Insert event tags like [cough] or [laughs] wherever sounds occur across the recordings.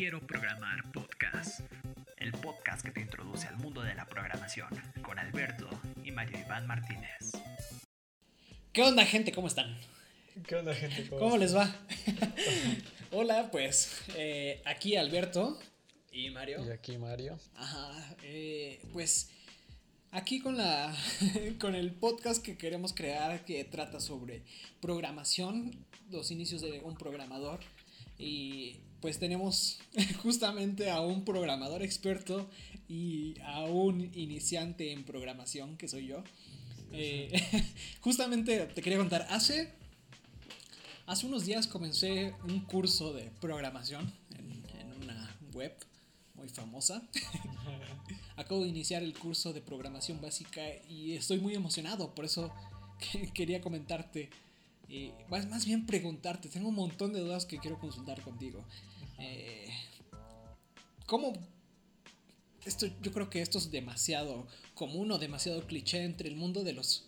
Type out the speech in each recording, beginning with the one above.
Quiero Programar Podcast, el podcast que te introduce al mundo de la programación con Alberto y Mario Iván Martínez. ¿Qué onda gente? ¿Cómo están? ¿Qué onda, gente? ¿Cómo, les va? [laughs] Hola, pues eh, aquí Alberto y Mario. Y aquí Mario. Ajá, eh, pues aquí con la [laughs] con el podcast que queremos crear que trata sobre programación, los inicios de un programador y pues tenemos [laughs] justamente a un programador experto y a un iniciante en programación que soy yo. Eh, [laughs] justamente te quería contar, hace, hace unos días comencé un curso de programación en, una web muy famosa. [laughs] Acabo de iniciar el curso de programación básica y estoy muy emocionado, por eso quería comentarte más, más bien preguntarte, tengo un montón de dudas que quiero consultar contigo. Eh, ¿Cómo? Esto, yo creo que esto es demasiado común o demasiado cliché entre el mundo de los,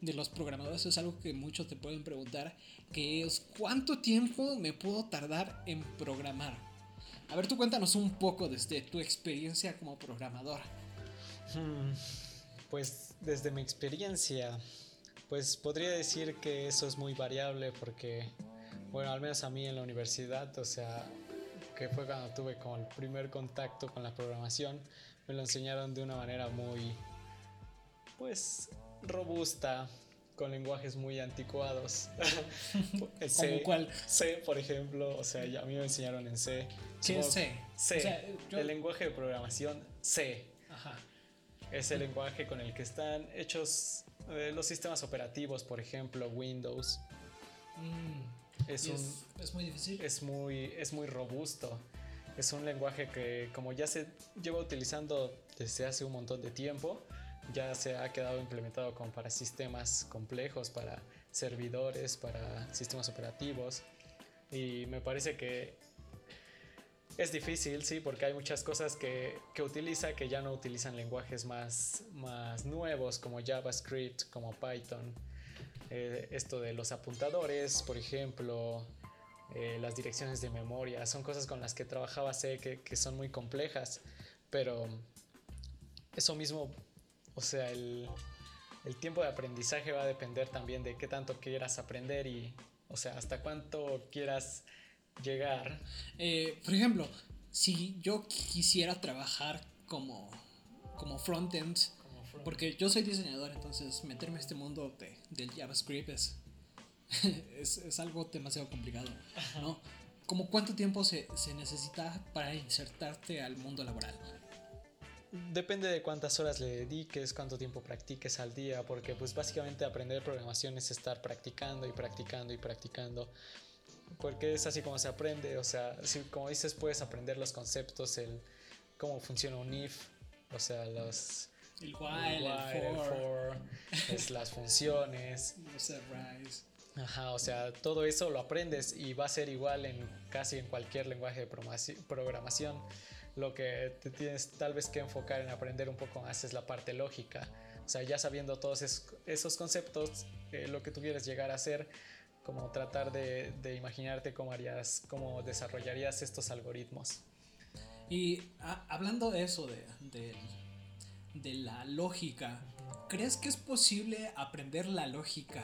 de los programadores. Es algo que muchos te pueden preguntar, que es ¿cuánto tiempo me puedo tardar en programar? A ver, tú cuéntanos un poco desde tu experiencia como programador. Hmm, pues desde mi experiencia, pues podría decir que eso es muy variable porque, bueno, al menos a mí en la universidad, o sea, que fue cuando tuve como el primer contacto con la programación, me lo enseñaron de una manera muy, pues, robusta, con lenguajes muy anticuados. [laughs] ¿Cómo cuál? C, por ejemplo, o sea, a mí me enseñaron en C. ¿Qué es C? C, el lenguaje de programación C. Ajá. Es el lenguaje con el que están hechos eh, los sistemas operativos, por ejemplo, Windows. Mm, es, es, muy difícil. Es muy, es muy robusto. Es un lenguaje que como ya se lleva utilizando desde hace un montón de tiempo, ya se ha quedado implementado como para sistemas complejos, para servidores, para sistemas operativos. Y me parece que es difícil, sí, porque hay muchas cosas que, que, utiliza que ya no utilizan lenguajes más, más nuevos como JavaScript, como Python. Eh, esto de los apuntadores, por ejemplo, eh, las direcciones de memoria, son cosas con las que trabajaba sé que, que, son muy complejas, pero eso mismo, o sea, el, tiempo de aprendizaje va a depender también de qué tanto quieras aprender y, o sea, hasta cuánto quieras llegar. Eh, por ejemplo, si yo quisiera trabajar como, como frontend, porque yo soy diseñador, entonces meterme a este mundo de, del JavaScript es, [laughs] es, algo demasiado complicado, ¿no? ¿Como cuánto tiempo se, se necesita para insertarte al mundo laboral? Depende de cuántas horas le dediques, cuánto tiempo practiques al día, porque pues básicamente aprender programación es estar practicando y practicando y practicando porque es así como se aprende, o sea, si, como dices, puedes aprender los conceptos, el cómo funciona un if, o sea, los... El while, el, for, es las funciones. [laughs] Ajá, o sea, todo eso lo aprendes y va a ser igual en casi en cualquier lenguaje de programación. Lo que te tienes tal vez que enfocar en aprender un poco más es la parte lógica. O sea, ya sabiendo todos esos conceptos, eh, lo que tú quieres llegar a hacer, como tratar de, de imaginarte cómo harías, cómo desarrollarías estos algoritmos. Y hablando de eso, de, de, de, la lógica, ¿crees que es posible aprender la lógica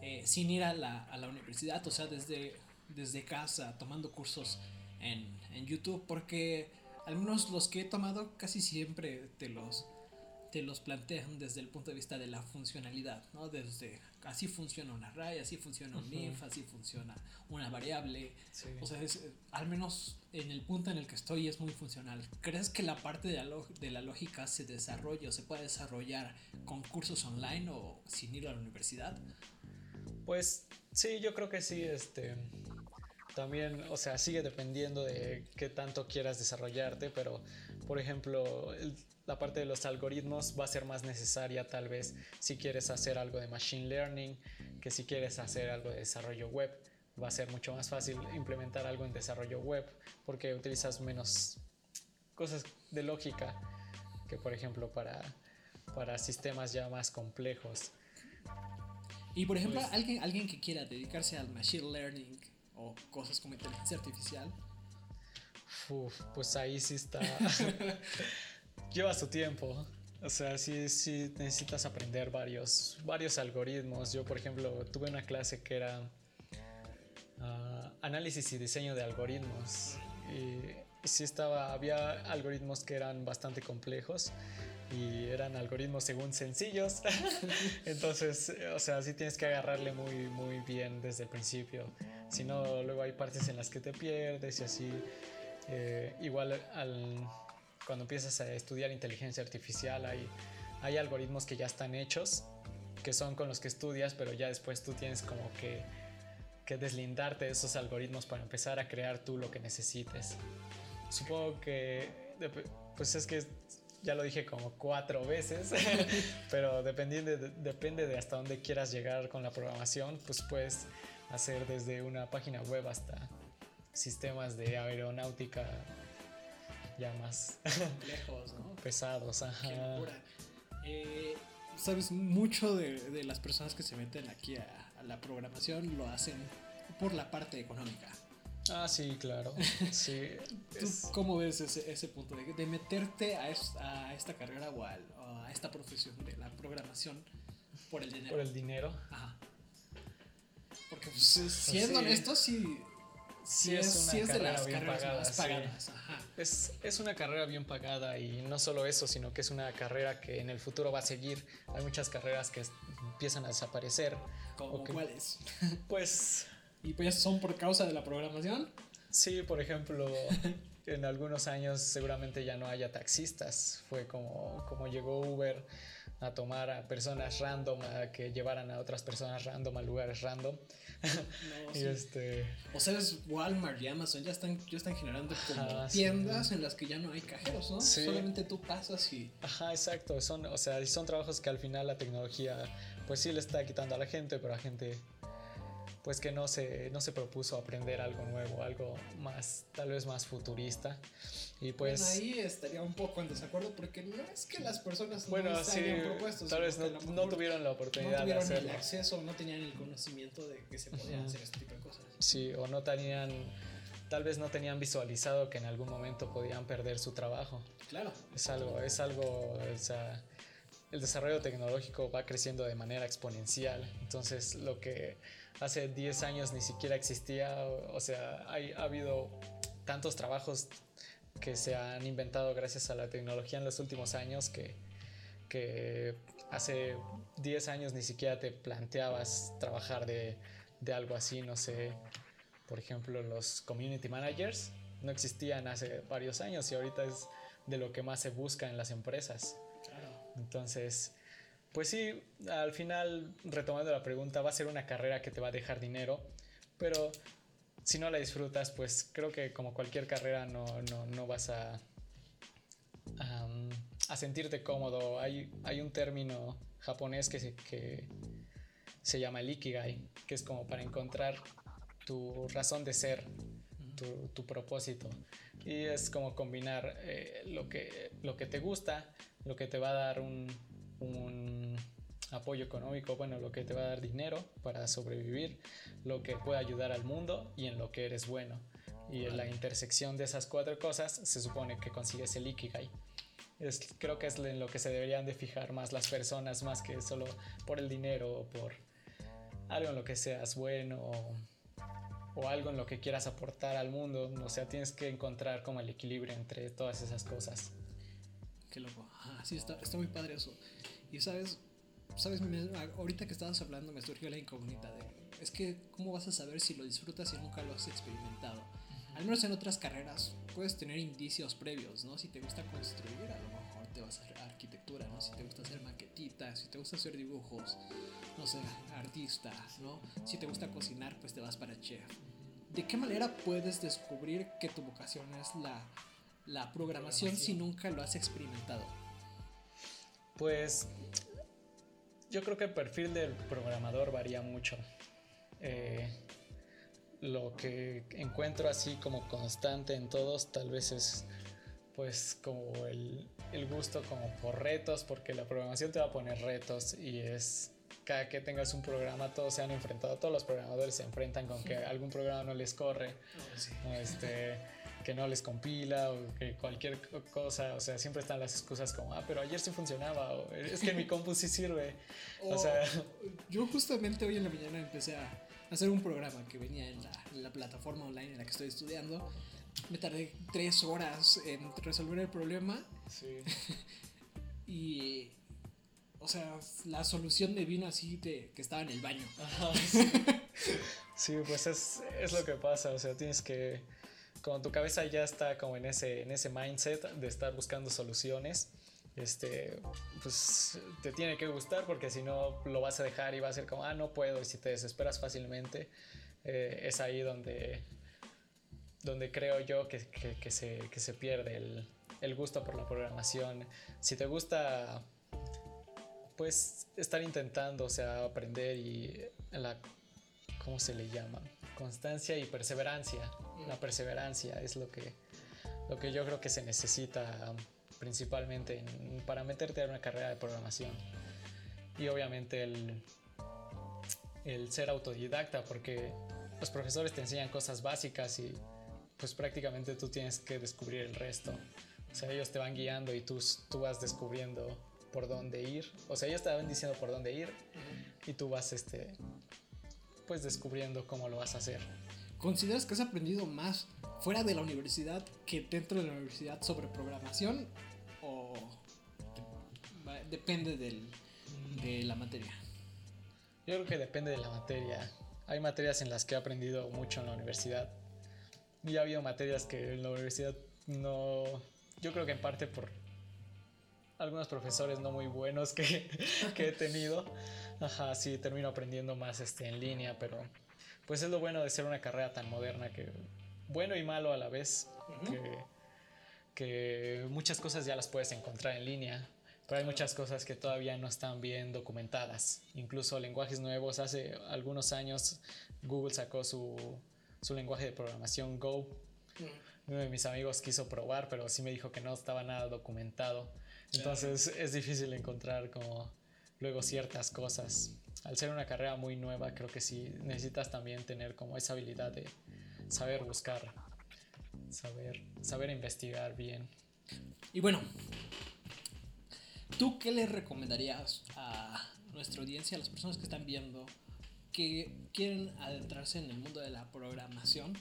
eh, sin ir a la, a la, universidad? O sea, desde, desde casa, tomando cursos en, en YouTube, porque al menos los que he tomado casi siempre te los te los plantean desde el punto de vista de la funcionalidad, ¿no? Desde así funciona un array, así funciona un if, así funciona una variable. O sea, es, al menos en el punto en el que estoy es muy funcional. ¿Crees que la parte de la, de la lógica se desarrolla o se puede desarrollar con cursos online o sin ir a la universidad? Pues sí, yo creo que sí, este también, o sea, sigue dependiendo de qué tanto quieras desarrollarte, pero por ejemplo, la parte de los algoritmos va a ser más necesaria tal vez si quieres hacer algo de machine learning que si quieres hacer algo de desarrollo web. Va a ser mucho más fácil implementar algo en desarrollo web porque utilizas menos cosas de lógica que por ejemplo para, para sistemas ya más complejos. Y por ejemplo, pues alguien, alguien que quiera dedicarse al machine learning o cosas como inteligencia artificial, Uf, pues ahí sí está. [laughs] Lleva su tiempo. O sea, sí, sí necesitas aprender varios, varios algoritmos. Yo, por ejemplo, tuve una clase que era ah, análisis y diseño de algoritmos. Y, sí estaba, había algoritmos que eran bastante complejos y eran algoritmos según sencillos. [laughs] Entonces, o sea, sí tienes que agarrarle muy, muy bien desde el principio. Si no, luego hay partes en las que te pierdes y así. Eh, igual al, cuando empiezas a estudiar inteligencia artificial hay, hay algoritmos que ya están hechos, que son con los que estudias, pero ya después tú tienes como que, que deslindarte de esos algoritmos para empezar a crear tú lo que necesites. Supongo que, pues es que ya lo dije como cuatro veces, [laughs] pero dependiendo depende de hasta dónde quieras llegar con la programación, pues puedes hacer desde una página web hasta sistemas de aeronáutica ya más [laughs] lejos, ¿no? pesados. Ajá. Eh, Sabes, mucho de, las personas que se meten aquí a, la programación lo hacen por la parte económica. Ah, sí, claro. [laughs] Sí, ¿Tú cómo ves ese, ese punto de, meterte a, a, esta carrera o a, esta profesión de la programación por el dinero? Por el dinero. Ajá. Porque, pues, siendo honesto, sí sí, es, una carrera bien pagada. Es, es, una carrera bien pagada y no solo eso, sino que es una carrera que en el futuro va a seguir. Hay muchas carreras que empiezan a desaparecer. ¿Cómo cuáles? [laughs] Pues... ¿Y pues son por causa de la programación? Sí, por ejemplo, [laughs] en algunos años seguramente ya no haya taxistas. Fue como, como llegó Uber a tomar a personas random, a que llevaran a otras personas random a lugares random. No, [laughs] y este... O sea, Walmart y Amazon ya están, ya están generando como tiendas en las que ya no hay cajeros, ¿no? Solamente tú pasas y... Ajá, exacto. Son, o sea, son trabajos que al final la tecnología pues sí le está quitando a la gente, pero la gente pues que no se, no se propuso aprender algo nuevo, algo más, tal vez más futurista. Y pues... Bueno, ahí estaría un poco en desacuerdo porque no es que las personas bueno, no hayan propuesto. Tal vez no, no, tuvieron la oportunidad no tuvieron el acceso, no tenían el conocimiento de que se podían hacer este tipo de cosas. Sí, o no tenían tal vez no tenían visualizado que en algún momento podían perder su trabajo. Claro. Es algo, es algo, o sea, el desarrollo tecnológico va creciendo de manera exponencial. Entonces, lo que hace 10 años ni siquiera existía, o, sea, hay, ha habido tantos trabajos que se han inventado gracias a la tecnología en los últimos años que, que hace 10 años ni siquiera te planteabas trabajar de, de algo así, no sé, por ejemplo, los community managers no existían hace varios años y ahorita es de lo que más se busca en las empresas. Entonces, pues sí, al final, retomando la pregunta, va a ser una carrera que te va a dejar dinero, pero si no la disfrutas, pues creo que como cualquier carrera no, vas a, a, sentirte cómodo. Hay, hay un término japonés que se, que se llama el ikigai, que es como para encontrar tu razón de ser, tu, propósito. Y es como combinar eh, lo, que, lo que te gusta, lo que te va a dar un, un apoyo económico, bueno, lo que te va a dar dinero para sobrevivir, lo que puede ayudar al mundo y en lo que eres bueno. Y en la intersección de esas cuatro cosas se supone que consigues el Ikigai. Es, creo que es en lo que se deberían de fijar más las personas, más que solo por el dinero o por algo en lo que seas bueno o, o algo en lo que quieras aportar al mundo. O sea, tienes que encontrar como el equilibrio entre todas esas cosas. Qué loco. Ah, sí, está, está muy padre eso. Y sabes, sabes, ahorita que estabas hablando me surgió la incógnita de, es que, ¿cómo vas a saber si lo disfrutas si nunca lo has experimentado? Al menos en otras carreras puedes tener indicios previos, ¿no? Si te gusta construir, a lo mejor te vas a hacer arquitectura, ¿no? Si te gusta hacer maquetitas, si te gusta hacer dibujos, no sé, artista, ¿no? Si te gusta cocinar, pues te vas para chef. ¿De qué manera puedes descubrir que tu vocación es la, la programación si nunca lo has experimentado? Pues yo creo que el perfil del programador varía mucho. Eh, lo que encuentro así como constante en todos tal vez es pues como el, el, gusto como por retos, porque la programación te va a poner retos y es cada que tengas un programa todos se han enfrentado, todos los programadores se enfrentan con que algún programa no les corre. Oh, este, que no les compila o que cualquier cosa, o sea, siempre están las excusas como, ah, pero ayer sí funcionaba, o es que mi compu sí sirve. O, sea, yo justamente hoy en la mañana empecé a hacer un programa que venía en la, en la plataforma online en la que estoy estudiando. Me tardé tres horas en resolver el problema. Sí. [laughs] y o sea, la solución me vino así de que estaba en el baño. sí. pues es, es, lo que pasa, o sea, tienes que, como tu cabeza ya está como en ese, en ese mindset de estar buscando soluciones, este, pues te tiene que gustar porque si no lo vas a dejar y va a ser como, ah, no puedo, y si te desesperas fácilmente, eh, es ahí donde, donde creo yo que, que, que, se, que se pierde el, el gusto por la programación. Si te gusta pues estar intentando, o sea, aprender y la, ¿cómo se le llama? Constancia y perseverancia. La perseverancia es lo que, lo que yo creo que se necesita principalmente para meterte en una carrera de programación. Y obviamente el, el ser autodidacta, porque los profesores te enseñan cosas básicas y pues prácticamente tú tienes que descubrir el resto. O sea, ellos te van guiando y tú, tú vas descubriendo por dónde ir. O sea, ellos estaban diciendo por dónde ir y tú vas, este, pues descubriendo cómo lo vas a hacer. ¿Consideras que has aprendido más fuera de la universidad que dentro de la universidad sobre programación o depende del, de la materia? Yo creo que depende de la materia. Hay materias en las que he aprendido mucho en la universidad y ha habido materias que en la universidad no, yo creo que en parte por algunos profesores no muy buenos que, [laughs] que he tenido. Ajá, sí, termino aprendiendo más este, en línea, pero pues es lo bueno de ser una carrera tan moderna que bueno y malo a la vez, que, que muchas cosas ya las puedes encontrar en línea, pero hay muchas cosas que todavía no están bien documentadas. Incluso lenguajes nuevos, hace algunos años Google sacó su, su lenguaje de programación Go. Uno de mis amigos quiso probar, pero sí me dijo que no estaba nada documentado. Entonces es difícil encontrar como luego ciertas cosas. Al ser una carrera muy nueva, creo que sí necesitas también tener como esa habilidad de saber buscar, saber, saber investigar bien. Y bueno, ¿tú qué le recomendarías a nuestra audiencia, a las personas que están viendo, que quieren adentrarse en el mundo de la programación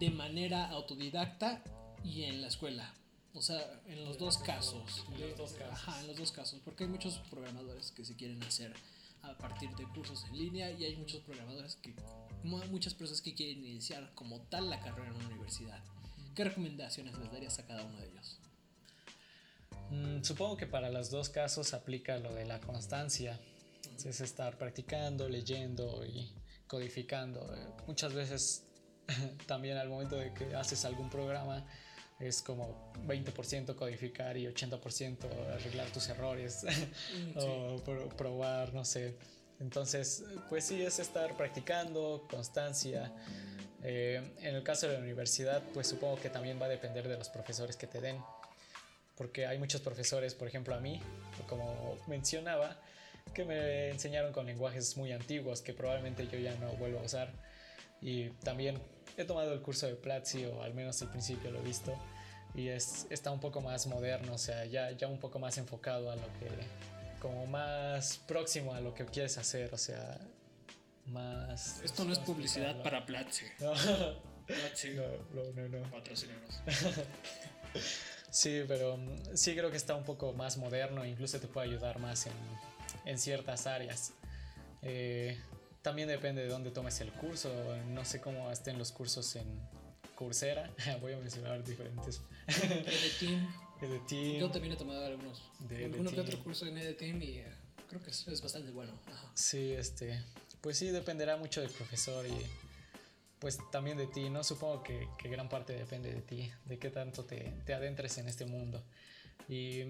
de manera autodidacta y en la escuela? O sea, en los dos casos. En los dos casos. Ajá, en los dos casos. Porque hay muchos programadores que se quieren hacer a partir de cursos en línea y hay muchos programadores que, muchas personas que quieren iniciar como tal la carrera en una universidad. ¿Qué recomendaciones les darías a cada uno de ellos? Mm, supongo que para los dos casos aplica lo de la constancia. Es estar practicando, leyendo y codificando. Eh, muchas veces [laughs] también al momento de que haces algún programa, es como 20% codificar y 80% arreglar tus errores [laughs] mm, o probar, no sé. Entonces, pues sí, es estar practicando, constancia. Eh, en el caso de la universidad, pues supongo que también va a depender de los profesores que te den. Porque hay muchos profesores, por ejemplo a mí, como mencionaba, que me enseñaron con lenguajes muy antiguos que probablemente yo ya no vuelvo a usar. Y también he tomado el curso de Platzi, o al menos al principio lo he visto, y es, está un poco más moderno, o sea, ya, ya un poco más enfocado a lo que, como más próximo a lo que quieres hacer, o sea, más... Esto no es publicidad para Platzi. [laughs] No. Platzi. No, no, no. no. [laughs] sí, pero mm, sí creo que está un poco más moderno, incluso te puede ayudar más en, en ciertas áreas. Eh, también depende de dónde tomes el curso. No sé cómo estén los cursos en Coursera. [laughs] Voy a mencionar diferentes. Team. Yo también he tomado algunos. De uno que otro curso en Team y eh, creo que es, bastante bueno. Sí, este. Pues sí, dependerá mucho del profesor y pues también de ti, ¿no? Supongo que, que gran parte depende de ti, de qué tanto te, te adentres en este mundo. Y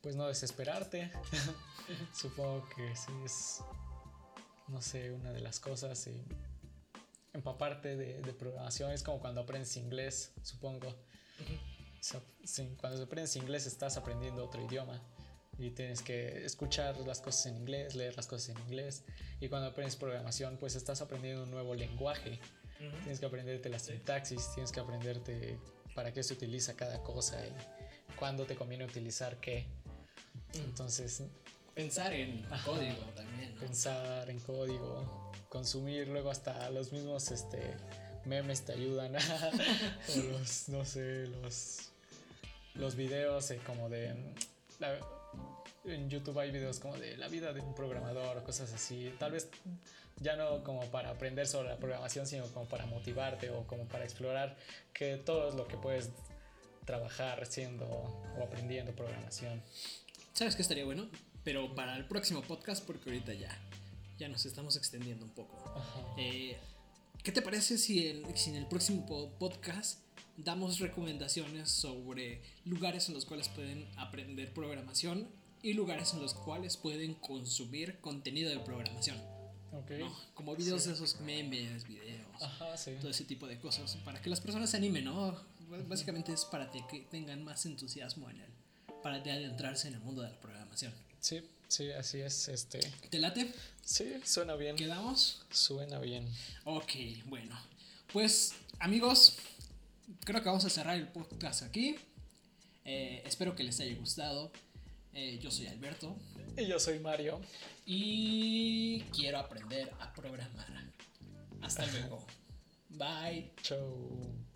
pues no desesperarte. [laughs] Supongo que sí es no sé, una de las cosas. Y empaparte de, de programación es como cuando aprendes inglés, supongo. cuando aprendes inglés estás aprendiendo otro idioma y tienes que escuchar las cosas en inglés, leer las cosas en inglés. Y cuando aprendes programación, pues estás aprendiendo un nuevo lenguaje. Tienes que aprenderte la sintaxis, tienes que aprenderte para qué se utiliza cada cosa y cuándo te conviene utilizar qué. Entonces, Pensar en Ajá. código también. ¿no? pensar en código, consumir, luego hasta los mismos este, memes te ayudan. [laughs] o los, no sé, los, los videos eh, como de... la- en YouTube hay videos como de la vida de un programador o cosas así. Tal vez ya no como para aprender sobre la programación, sino como para motivarte o como para explorar que todo es lo que puedes trabajar siendo o aprendiendo programación. ¿Sabes qué estaría bueno? Pero para el próximo podcast, porque ahorita ya, ya nos estamos extendiendo un poco. Eh, ¿Qué te parece si, el- si en el próximo po- podcast damos recomendaciones sobre lugares en los cuales pueden aprender programación y lugares en los cuales pueden consumir contenido de programación? Ok. ¿no? Como videos Sí. de esos memes, videos, Ajá, sí. todo ese tipo de cosas, para que las personas se animen, ¿no? Básicamente es para que tengan más entusiasmo en él, para de adentrarse en el mundo de la programación. Sí, sí, así es. Este, ¿Te late? sí, suena bien. ¿Quedamos? Suena bien. Ok, bueno. Pues amigos, creo que vamos a cerrar el podcast aquí. Eh, espero que les haya gustado. Eh, yo soy Alberto Y yo soy Mario. y quiero aprender a programar. Hasta luego. [laughs] Bye. Chau.